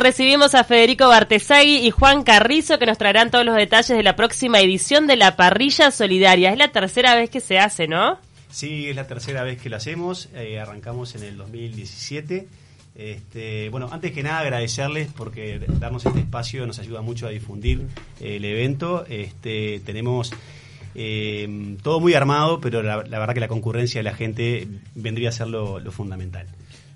Recibimos a Federico Bartesagui y Juan Carrizo que nos traerán todos los detalles de la próxima edición de la Parrilla Solidaria. Es la tercera vez que se hace, ¿no? Sí, es la tercera vez que lo hacemos. Eh, arrancamos en el 2017. Este, bueno, antes que nada agradecerles porque darnos este espacio nos ayuda mucho a difundir eh, el evento. Este, tenemos eh, todo muy armado, pero la, verdad que la concurrencia de la gente vendría a ser lo, lo fundamental.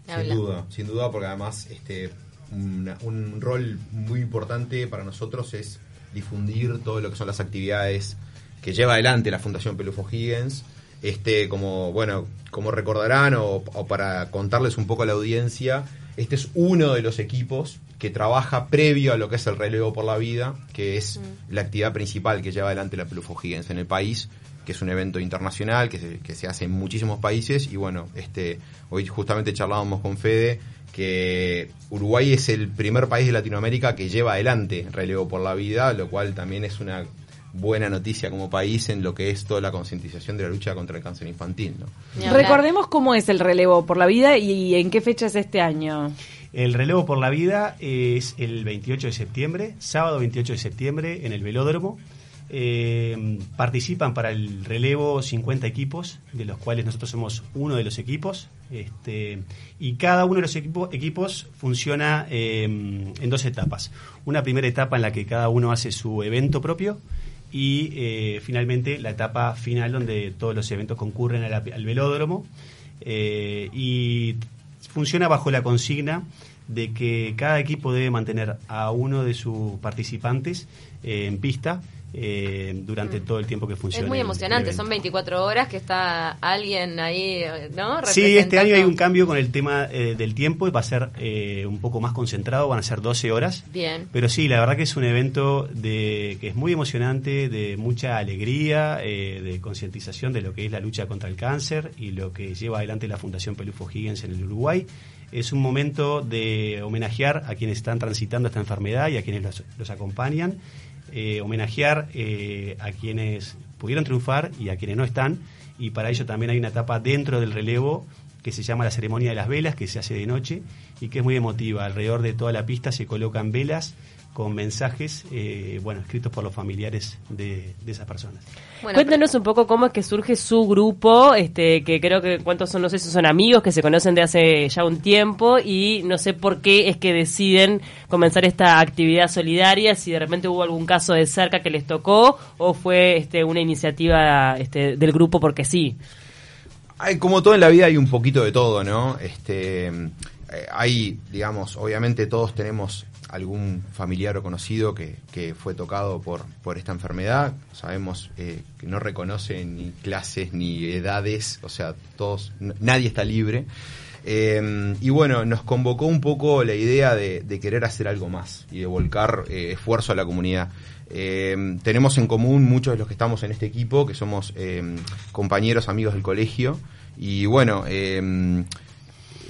Sin duda, sin duda, porque además este, un rol muy importante para nosotros es difundir todo lo que son las actividades que lleva adelante la Fundación Pelufo Higgins. Este, como, bueno, como recordarán o, para contarles un poco a la audiencia, este es uno de los equipos que trabaja previo a lo que es el relevo por la vida, que es mm. la actividad principal que lleva adelante la Pelufo Higgins en el país, que es un evento internacional que se, que se hace en muchísimos países y bueno, este, hoy justamente charlábamos con Fede que Uruguay es el primer país de Latinoamérica que lleva adelante relevo por la vida, lo cual también es una buena noticia como país en lo que es toda la concientización de la lucha contra el cáncer infantil. Recordemos cómo es el relevo por la vida y en qué fecha es este año. El relevo por la vida es el 28 de septiembre, sábado 28 de septiembre en el velódromo. Eh, participan para el relevo 50 equipos, de los cuales nosotros somos uno de los equipos. Este, y cada uno de los equipos funciona eh, en dos etapas. Una primera etapa en la que cada uno hace su evento propio y eh, finalmente la etapa final donde todos los eventos concurren al, velódromo. y funciona bajo la consigna de que cada equipo debe mantener a uno de sus participantes en pista eh, durante mm. todo el tiempo que funciona. Es muy emocionante, son 24 horas que está alguien ahí, ¿no? Sí, este año hay un cambio con el tema eh, del tiempo y va a ser eh, un poco más concentrado, van a ser 12 horas. Bien. Pero sí, la verdad que es un evento de, que es muy emocionante, de mucha alegría, de concientización de lo que es la lucha contra el cáncer y lo que lleva adelante la Fundación Pelufo Higgins en el Uruguay es un momento de homenajear a quienes están transitando esta enfermedad y a quienes los, los acompañan eh, homenajear eh, a quienes pudieron triunfar y a quienes no están. Y para ello también hay una etapa dentro del relevo que se llama la ceremonia de las velas, que se hace de noche y que es muy emotiva. Alrededor de toda la pista se colocan velas con mensajes, eh, bueno, escritos por los familiares de, esas personas. Cuéntanos un poco cómo es que surge su grupo, este, que creo que cuántos son, no sé si son amigos que se conocen de hace ya un tiempo y no sé por qué es que deciden comenzar esta actividad solidaria, si de repente hubo algún caso de cerca que les tocó o fue este, una iniciativa este, del grupo porque sí. Hay, como todo en la vida hay un poquito de todo, ¿no? Este, eh, hay, digamos, obviamente todos tenemos algún familiar o conocido que, que fue tocado por, por esta enfermedad. Sabemos eh, que no reconoce ni clases ni edades, o sea, todos, nadie está libre. Eh, y bueno, nos convocó un poco la idea de, querer hacer algo más y de volcar eh, esfuerzo a la comunidad. tenemos en común muchos de los que estamos en este equipo, que somos compañeros, amigos del colegio. Y bueno,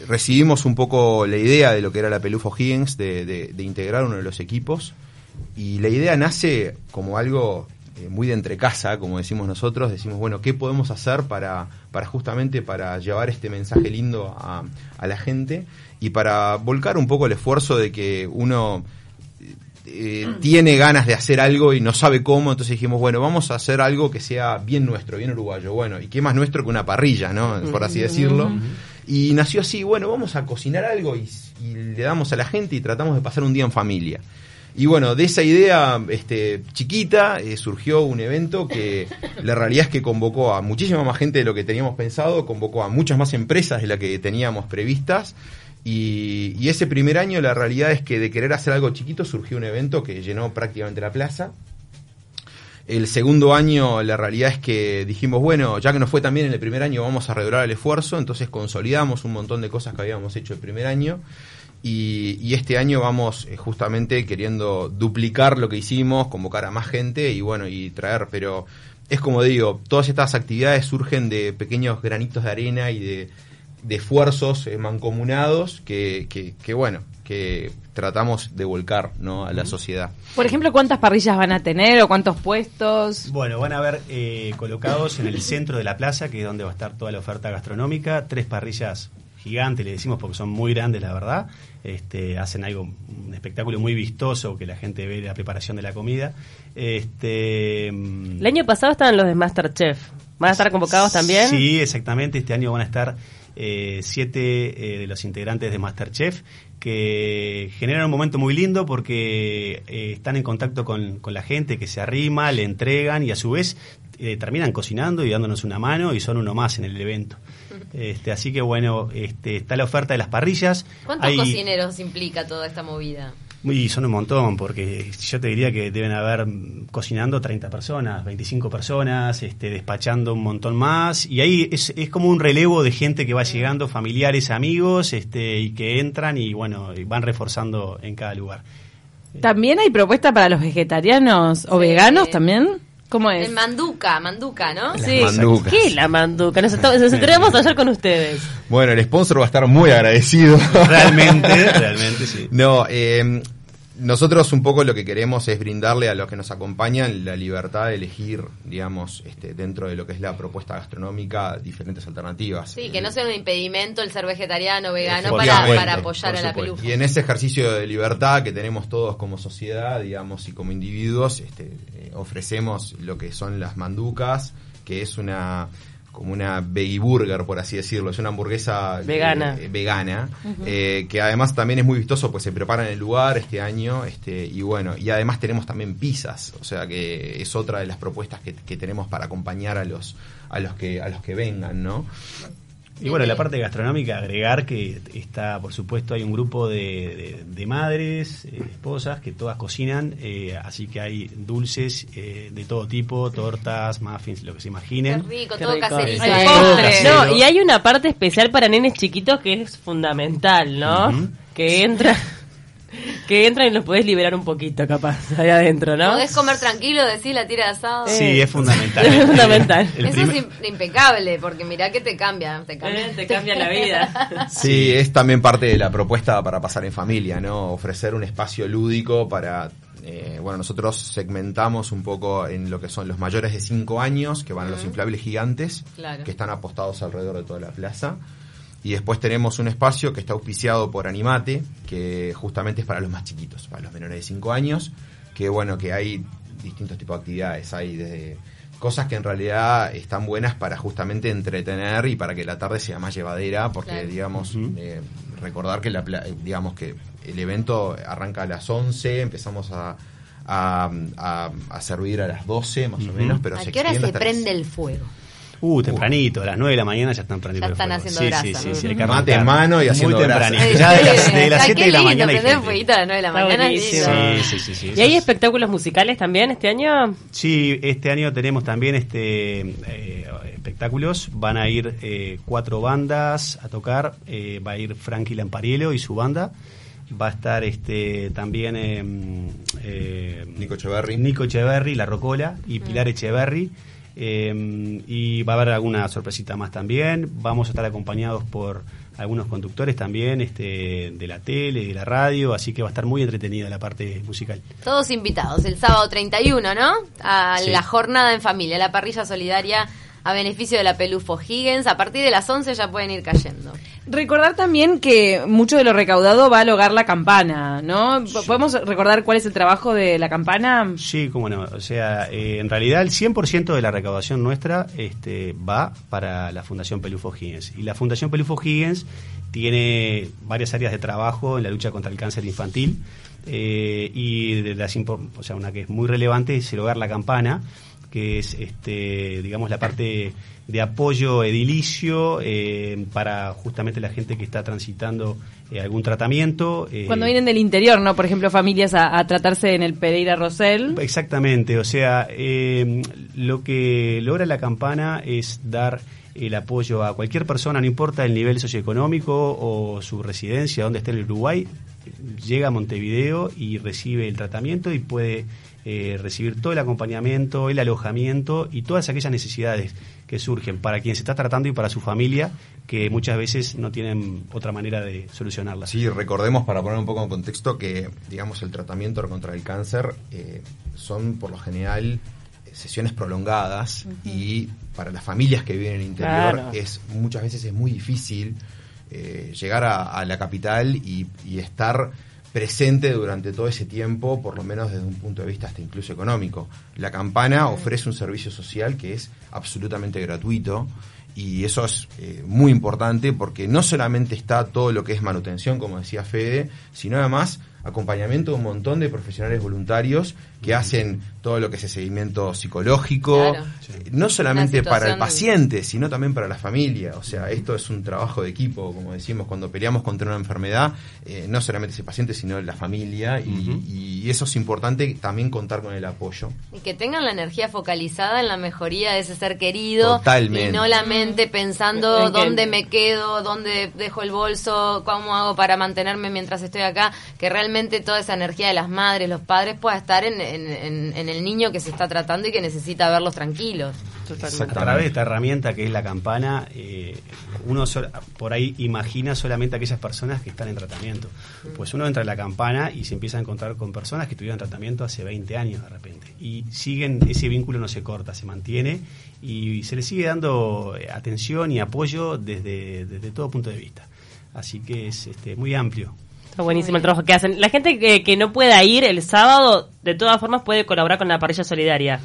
recibimos un poco la idea de lo que era la Pelufo Higgins, de, integrar uno de los equipos. Y la idea nace como algo eh, muy de entre casa, como decimos nosotros. Decimos, bueno, ¿qué podemos hacer para, para justamente para llevar este mensaje lindo a, la gente y para volcar un poco el esfuerzo de que uno eh, tiene ganas de hacer algo y no sabe cómo, entonces dijimos, bueno, vamos a hacer algo que sea bien nuestro, bien uruguayo. Bueno, ¿y qué más nuestro que una parrilla, no? Por así decirlo. Y nació así, bueno, vamos a cocinar algo y, le damos a la gente y tratamos de pasar un día en familia. Y bueno, de esa idea este, chiquita eh, surgió un evento que la realidad es que convocó a muchísima más gente de lo que teníamos pensado, convocó a muchas más empresas de las que teníamos previstas. Y, y, ese primer año la realidad es que de querer hacer algo chiquito surgió un evento que llenó prácticamente la plaza. El segundo año, la realidad es que dijimos, bueno, ya que nos fue tan bien en el primer año, vamos a redoblar el esfuerzo, entonces consolidamos un montón de cosas que habíamos hecho el primer año. Y, este año vamos eh, justamente queriendo duplicar lo que hicimos, convocar a más gente y bueno, y traer, pero es como digo, todas estas actividades surgen de pequeños granitos de arena y de, esfuerzos eh, mancomunados que, que, que, bueno, que tratamos de volcar ¿no? a la sociedad. Por ejemplo, ¿cuántas parrillas van a tener o cuántos puestos? Bueno, van a haber eh, colocados en el centro de la plaza, que es donde va a estar toda la oferta gastronómica, tres parrillas gigantes, le decimos porque son muy grandes, la verdad. Este, hacen algo, un espectáculo muy vistoso que la gente ve la preparación de la comida. Este, el año pasado estaban los de Masterchef. ¿Van a estar convocados también? Sí, exactamente. Este año van a estar eh, siete eh, de los integrantes de Masterchef que generan un momento muy lindo porque eh, están en contacto con, con, la gente que se arrima, le entregan y a su vez terminan cocinando y dándonos una mano y son uno más en el evento. Este, así que bueno, este, está la oferta de las parrillas. ¿Cuántos cocineros implica toda esta movida? Y son un montón, porque yo te diría que deben haber cocinando 30 personas, 25 personas, este, despachando un montón más. Y ahí es, es como un relevo de gente que va llegando, familiares, amigos, este, y que entran y bueno, van reforzando en cada lugar. ¿También hay propuesta para los vegetarianos o veganos también? ¿Cómo es? El manduca, manduca, ¿no? sí. ¿Qué es la manduca? Nos, nos enteramos ayer con ustedes. Bueno, el sponsor va a estar muy agradecido. Realmente, realmente sí. No, eh, nosotros un poco lo que queremos es brindarle a los que nos acompañan la libertad de elegir, digamos, este, dentro de lo que es la propuesta gastronómica, diferentes alternativas. Sí, que no sea un impedimento el ser vegetariano o vegano para, apoyar a la peluca. Y en ese ejercicio de libertad que tenemos todos como sociedad, digamos, y como individuos, este, eh, ofrecemos lo que son las manducas, que es una como una veggie burger, por así decirlo. Es una hamburguesa eh, vegana, vegana eh, que además también es muy vistoso, pues se prepara en el lugar este año. este Y bueno, y además tenemos también pizzas, o sea que es otra de las propuestas que, que tenemos para acompañar a los, a los, que, a los que vengan, ¿no? Y bueno, la parte gastronómica, agregar que está, por supuesto, hay un grupo de, de, madres, eh, esposas, que todas cocinan, eh, así que hay dulces eh, de todo tipo, tortas, muffins, lo que se imaginen. Qué rico, todo caserito. No, y hay una parte especial para nenes chiquitos que es fundamental, ¿no? Que entra que entran y los podés liberar un poquito, capaz, ahí adentro, ¿no? Podés comer tranquilo, decir la tira de asado. Sí, es fundamental. es fundamental. Eso es impecable, porque mirá que te cambia. Te cambia, eh, te cambia la vida. sí, es también parte de la propuesta para pasar en familia, ¿no? Ofrecer un espacio lúdico para eh, bueno, nosotros segmentamos un poco en lo que son los mayores de 5 años, que van a los inflables gigantes, que están apostados alrededor de toda la plaza. Y después tenemos un espacio que está auspiciado por Animate, que justamente es para los más chiquitos, para los menores de 5 años, que bueno, que hay distintos tipos de actividades, hay desde cosas que en realidad están buenas para justamente entretener y para que la tarde sea más llevadera, porque digamos, eh, recordar que la, digamos que el evento arranca a las 11, empezamos a, a, servir a las 12 más o menos, pero ¿A qué hora se prende el fuego? Uh, tempranito, a las 9 de la mañana ya están prendiendo Ya están haciendo grasa. Sí, sí, sí, el mate en mano y haciendo Muy tempranito. Ya de las, de las 7 de la mañana. Prender fueguito a las 9 de la mañana. Sí, sí, sí, sí. ¿Y hay espectáculos musicales también este año? Sí, este año tenemos también este eh, espectáculos. Van a ir eh, cuatro bandas a tocar. Eh, va a ir Frankie Lampariello y su banda va a estar este también eh, Nico Echeverry Nico Echeverry, La Rocola y Pilar mm. Eh, y va a haber alguna sorpresita más también. Vamos a estar acompañados por algunos conductores también este, de la tele, de la radio, así que va a estar muy entretenida la parte musical. Todos invitados el sábado 31, ¿no? A la jornada en familia, la parrilla solidaria a beneficio de la Pelufo Higgins. A partir de las 11 ya pueden ir cayendo. Recordar también que mucho de lo recaudado va a lograr la campana, ¿no? ¿Podemos recordar cuál es el trabajo de la campana? Sí, cómo no. O sea, eh, en realidad el 100% de la recaudación nuestra este, va para la Fundación Pelufo Higgins. Y la Fundación Pelufo Higgins tiene varias áreas de trabajo en la lucha contra el cáncer infantil. Eh, y de las, o sea, una que es muy relevante es el hogar La Campana, que es, este, digamos, la parte de apoyo edilicio eh, para justamente la gente que está transitando eh, algún tratamiento. Eh, Cuando vienen del interior, ¿no? Por ejemplo, familias a, tratarse en el Pereira Rosell. Exactamente, o sea, lo que logra la campana es dar el apoyo a cualquier persona, no importa el nivel socioeconómico o su residencia, donde esté en el Uruguay, llega a Montevideo y recibe el tratamiento y puede eh, recibir todo el acompañamiento, el alojamiento y todas aquellas necesidades que surgen para quien se está tratando y para su familia, que muchas veces no tienen otra manera de solucionarlas. Sí, recordemos para poner un poco en contexto que, digamos, el tratamiento contra el cáncer eh, son por lo general sesiones prolongadas y para las familias que viven en el interior es muchas veces es muy difícil eh, llegar a, a la capital y, y estar presente durante todo ese tiempo, por lo menos desde un punto de vista hasta incluso económico. La campana ofrece un servicio social que es absolutamente gratuito y eso es eh, muy importante porque no solamente está todo lo que es manutención, como decía Fede, sino además acompañamiento de un montón de profesionales voluntarios que hacen todo lo que es el seguimiento psicológico, Claro. eh, no solamente para el paciente, sino también para la familia. O sea, esto es un trabajo de equipo, como decimos, cuando peleamos contra una enfermedad, eh, no solamente ese paciente, sino la familia, y, y eso es importante también contar con el apoyo. Y que tengan la energía focalizada en la mejoría de ese ser querido. Totalmente. Y no la mente pensando dónde me quedo, dónde dejo el bolso, cómo hago para mantenerme mientras estoy acá. Que realmente toda esa energía de las madres, los padres pueda estar en, en- en- en el niño que se está tratando y que necesita verlos tranquilos. A través de esta herramienta que es la campana, eh, uno sol- por ahí imagina solamente a aquellas personas que están en tratamiento. Pues uno entra en la campana y se empieza a encontrar con personas que estuvieron en tratamiento hace 20 años de repente. Y siguen, ese vínculo no se corta, se mantiene y se le sigue dando eh, atención y apoyo desde, desde todo punto de vista. Así que es este, muy amplio. Está buenísimo el trabajo que hacen. La gente que, que no pueda ir el sábado, de todas formas, puede colaborar con la parrilla solidaria.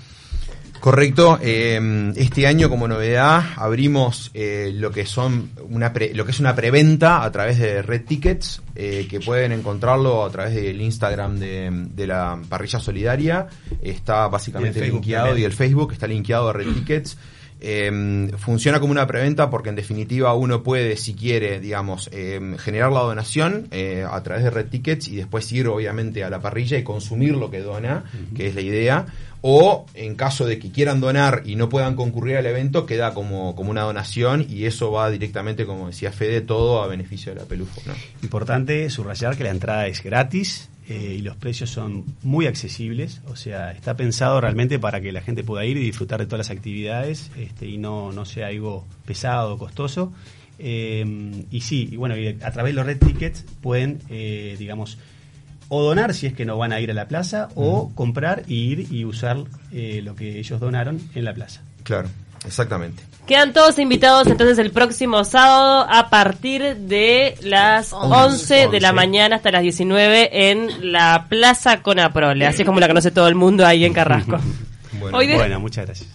Correcto. eh, este año, como novedad, abrimos eh, lo que son una pre- lo que es una preventa a través de Red Tickets, eh, que pueden encontrarlo a través del Instagram de, de la parrilla solidaria. Está básicamente Y linkeado también. y el Facebook está linkeado a Red Tickets. Eh, funciona como una preventa porque en definitiva uno puede, si quiere, digamos, eh, generar la donación eh, a través de Red Tickets y después ir obviamente a la parrilla y consumir lo que dona, que es la idea. O en caso de que quieran donar y no puedan concurrir al evento, queda como, como una donación y eso va directamente, como decía Fede, todo a beneficio de la pelufo. Importante subrayar que la entrada es gratis eh, y los precios son muy accesibles, o sea, está pensado realmente para que la gente pueda ir y disfrutar de todas las actividades este, y no, no sea algo pesado costoso. Eh, y sí, y bueno, a través de los red tickets pueden, eh, digamos, o donar si es que no van a ir a la plaza, o comprar y ir y usar eh, lo que ellos donaron en la plaza. Claro, exactamente. Quedan todos invitados entonces el próximo sábado a partir de las 11 de la 11. mañana hasta las 19 en la Plaza Conaprole, así es como la conoce todo el mundo ahí en Carrasco. Bueno, Hoy de- Bueno, muchas gracias.